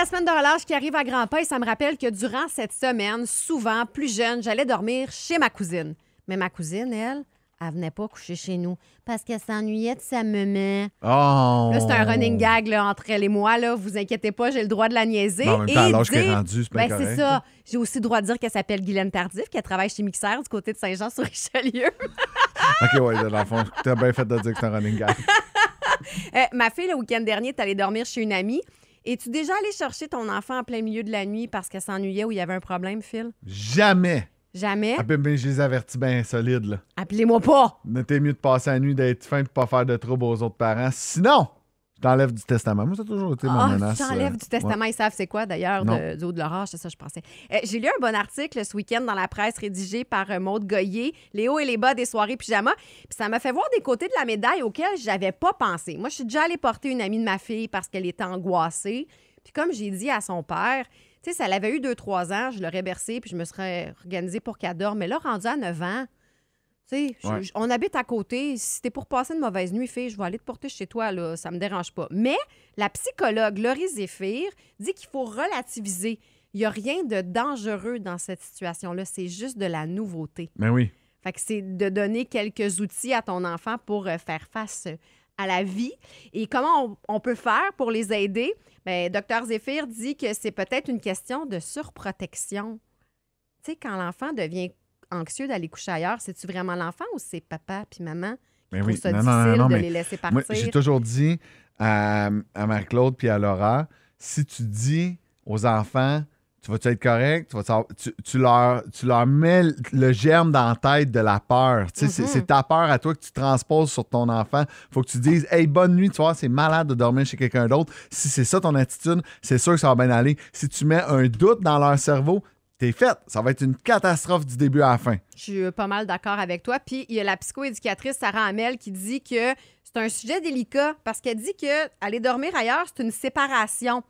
la semaine de relâche qui arrive à grands pas et ça me rappelle que durant cette semaine, souvent, plus jeune, j'allais dormir chez ma cousine. Mais ma cousine, elle, elle venait pas coucher chez nous parce qu'elle s'ennuyait de sa maman. Oh! Là, c'est un running gag là, entre elle et moi. Là. Vous inquiétez pas, j'ai le droit de la niaiser. Mais en même Et temps, à l'âge dire- c'est bien Ben, c'est ça. J'ai aussi le droit de dire qu'elle s'appelle Guylaine Tardif, qu'elle travaille chez Mixer du côté de Saint-Jean-sur-Richelieu. OK, ouais, dans le fond, t'as bien fait de dire que c'est un running gag. Euh, ma fille, le week-end dernier, est allée dormir chez une amie. Es-tu déjà allé chercher ton enfant en plein milieu de la nuit parce qu'elle s'ennuyait ou il y avait un problème, Phil? Jamais! Jamais? Ah, ben, ben, je les avertis bien solides, là. Appelez-moi pas. T'es mieux de passer la nuit, d'être fin, de pas faire de trouble aux autres parents. Sinon, je t'enlève du testament. Moi, ça a toujours été ma Ah, menace. t'enlèves euh, du testament. Ils savent c'est quoi, d'ailleurs, du haut de l'orage. C'est ça, je pensais. Euh, J'ai lu un bon article ce week-end dans la presse rédigé par euh, Maude Goyer, Les hauts et les bas des soirées pyjama. Puis ça m'a fait voir des côtés de la médaille auxquels j'avais pas pensé. Moi, je suis déjà allée porter une amie de ma fille parce qu'elle était angoissée. Puis comme j'ai dit à son père, tu sais, si elle avait eu 2-3 ans, je l'aurais bercée puis je me serais organisée pour qu'elle dorme. Mais là, rendue à 9 ans, Ouais. je- on habite à côté. Si t'es pour passer une mauvaise nuit, fille, je vais aller te porter chez toi, là. Ça me dérange pas. Mais la psychologue Laurie Zéphir dit qu'il faut relativiser. Il n'y a rien de dangereux dans cette situation-là. C'est juste de la nouveauté. Mais oui. Fait que c'est de donner quelques outils à ton enfant pour euh, faire face euh, à la vie. Et comment on, on peut faire pour les aider? Bien, Dr Zéphir dit que c'est peut-être une question de surprotection. Tu sais, quand l'enfant devient anxieux d'aller coucher ailleurs, c'est-tu vraiment l'enfant ou c'est papa puis maman qui Mais trouvent oui. ça Non, difficile non, non, non, de mais les laisser partir? j'ai toujours dit à, à Marie-Claude puis à Laura, si tu dis aux enfants, tu vas-tu être correct, tu, vas tu, tu leur, tu leur mets le germe dans la tête de la peur. Tu sais, c'est- Mhm. C'est ta peur à toi que tu transposes sur ton enfant. faut que tu dises, hey, bonne nuit, tu vois, c'est malade de dormir chez quelqu'un d'autre. Si c'est ça ton attitude, c'est sûr que ça va bien aller. Si tu mets un doute dans leur cerveau, t'es fait. Ça va être une catastrophe du début à la fin. Je suis pas mal d'accord avec toi. Puis il y a la psychoéducatrice Sarah Hamel qui dit que c'est un sujet délicat parce qu'elle dit que aller dormir ailleurs, c'est une séparation.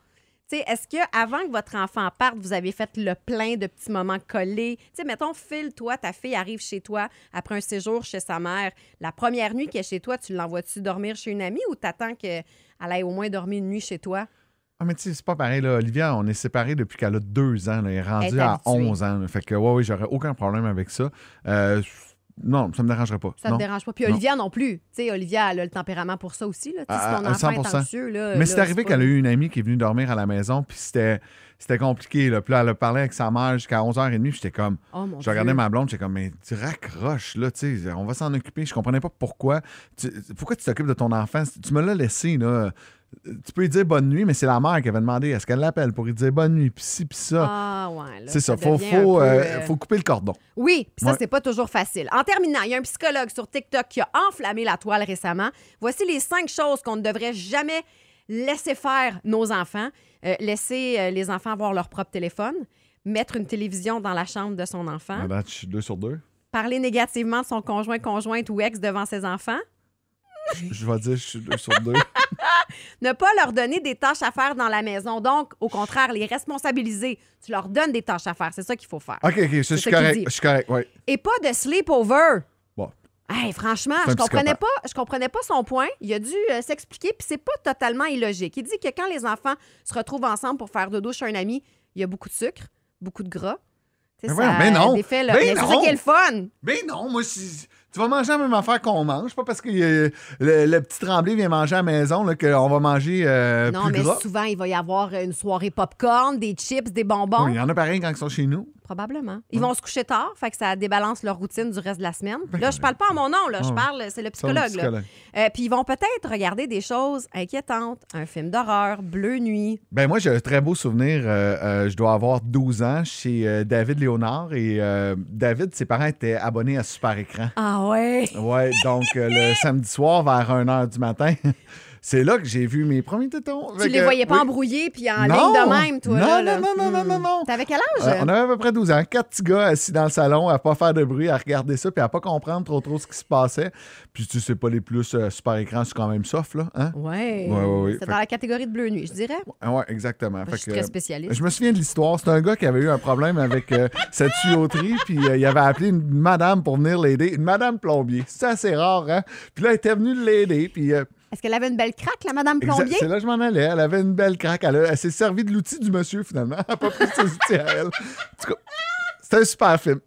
Est-ce que avant que votre enfant parte, vous avez fait le plein de petits moments collés? Tu sais, mettons, Phil, toi, ta fille arrive chez toi après un séjour chez sa mère. La première nuit qu'elle est chez toi, tu l'envoies-tu dormir chez une amie ou t'attends qu'elle aille au moins dormir une nuit chez toi? Ah, mais tu sais, c'est pas pareil, là. Olivia, on est séparés depuis qu'elle a deux ans. là. Elle est rendue Elle est à habituée. 11 ans. là. Fait que, ouais, oui, j'aurais aucun problème avec ça. Euh, non, ça me dérangerait pas. Ça non. te dérange pas. Puis Non. Olivia non plus. Tu sais, Olivia, elle a le tempérament pour ça aussi. Là. Tu sais, À- si ton à enfant est 100%. anxieux, là. Mais c'est arrivé pas- qu'elle a eu une amie qui est venue dormir à la maison, puis c'était, c'était compliqué. Là. Puis là, elle a parlé avec sa mère jusqu'à 11h30, puis j'étais comme. Oh mon Je regardais ma blonde, j'étais comme, mais tu raccroches, là, tu sais, on va s'en occuper. Je comprenais pas pourquoi. Tu- pourquoi tu t'occupes de ton enfant? Tu me l'as laissé, là. Tu peux lui dire bonne nuit, mais c'est la mère qui avait demandé est-ce qu'elle l'appelle pour lui dire bonne nuit, puis ci, puis ça. Ah, ouais. c'est ça, faut, devient faut, peu, euh, euh, faut couper le cordon. Oui, puis ça, Ouais. c'est pas toujours facile. En terminant, il y a un psychologue sur TikTok qui a enflammé la toile récemment. Voici les cinq choses qu'on ne devrait jamais laisser faire nos enfants. Euh, laisser euh, les enfants avoir leur propre téléphone. Mettre une télévision dans la chambre de son enfant. Suis deux sur deux. Parler négativement de son conjoint, conjointe ou ex devant ses enfants. Je- Je vais dire, je suis deux sur deux. Ne pas leur donner des tâches à faire dans la maison. Donc, au contraire, les responsabiliser. Tu leur donnes des tâches à faire. C'est ça qu'il faut faire. OK, OK, je ça suis correct. Je suis correct, oui. Et pas de sleepover. Bon. Hey, franchement, je comprenais pas, je comprenais pas son point. Il a dû euh, s'expliquer, puis c'est pas totalement illogique. Il dit que quand les enfants se retrouvent ensemble pour faire dodo chez un ami, il y a beaucoup de sucre, beaucoup de gras. Mais voyons, ben non. défait mais c'est ça qui est le fun. Ben non, moi, si- tu vas manger la même affaire qu'on mange. Pas parce que euh, le, le petit Tremblay vient manger à la maison qu'on va manger euh, non, plus mais gras. souvent, il va y avoir une soirée popcorn, des chips, des bonbons. Oui, Il y en a pareil quand ils sont chez nous. Probablement. Ils vont se coucher tard, fait que ça débalance leur routine du reste de la semaine. Ben, là, je parle pas en mon nom, là, je parle, c'est le psychologue. Euh, Puis ils vont peut-être regarder des choses inquiétantes, un film d'horreur, Bleu Nuit. Ben moi, j'ai un très beau souvenir. euh, euh, je dois avoir 12 ans chez David Léonard. Et David, ses parents étaient abonnés à Super Écran. Ah ouais? Ouais, donc le samedi soir, vers 1h du matin, c'est là que j'ai vu mes premiers tétons. Tu les voyais pas oui. embrouillés puis en ligne de même, toi. Non, là, non, non, non, non, Hmm. non, non. T'avais quel âge? Euh, on avait à peu près 12 ans. Quatre petits gars assis dans le salon à pas faire de bruit, à regarder ça, puis à pas comprendre trop trop ce qui se passait. Puis tu sais pas les plus euh, super écran, c'est quand même soft, là. Hein? Ouais. Ouais, ouais, ouais. C'est dans la catégorie de bleu nuit, je dirais. Ouais, exactement. Je suis que, très euh, spécialiste. je me souviens de l'histoire. C'est un gars qui avait eu un problème avec cette tuyauterie, puis il avait appelé une madame pour venir l'aider. Une madame plombier. C'est assez rare, hein? Puis là, elle était venue l'aider, puis. Euh, Est-ce qu'elle avait une belle craque, la madame Plombier? c'est là que je m'en allais. Elle avait une belle craque. Elle, a- elle s'est servie de l'outil du monsieur, finalement. Elle n'a pas pris ses outils à elle. En tout cas, c'est un super film.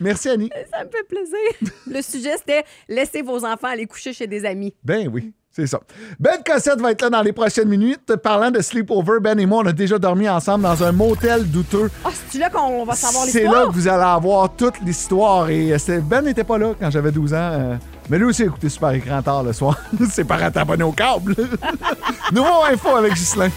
Merci, Annie. Ça me fait plaisir. Le sujet, c'était laissez vos enfants aller coucher chez des amis. Ben oui, c'est ça. Ben Cossette va être là dans les prochaines minutes. Parlant de sleepover, Ben et moi, on a déjà dormi ensemble dans un motel douteux. Ah, c'est-tu là qu'on va savoir C'est l'histoire? là que vous allez avoir toute l'histoire. Et euh, c'est- Ben n'était pas là quand j'avais 12 ans. Mais lui aussi a écouté Super Écran tard le soir. Ses parents étaient abonnés au câble. Nouveau info avec Ghislain.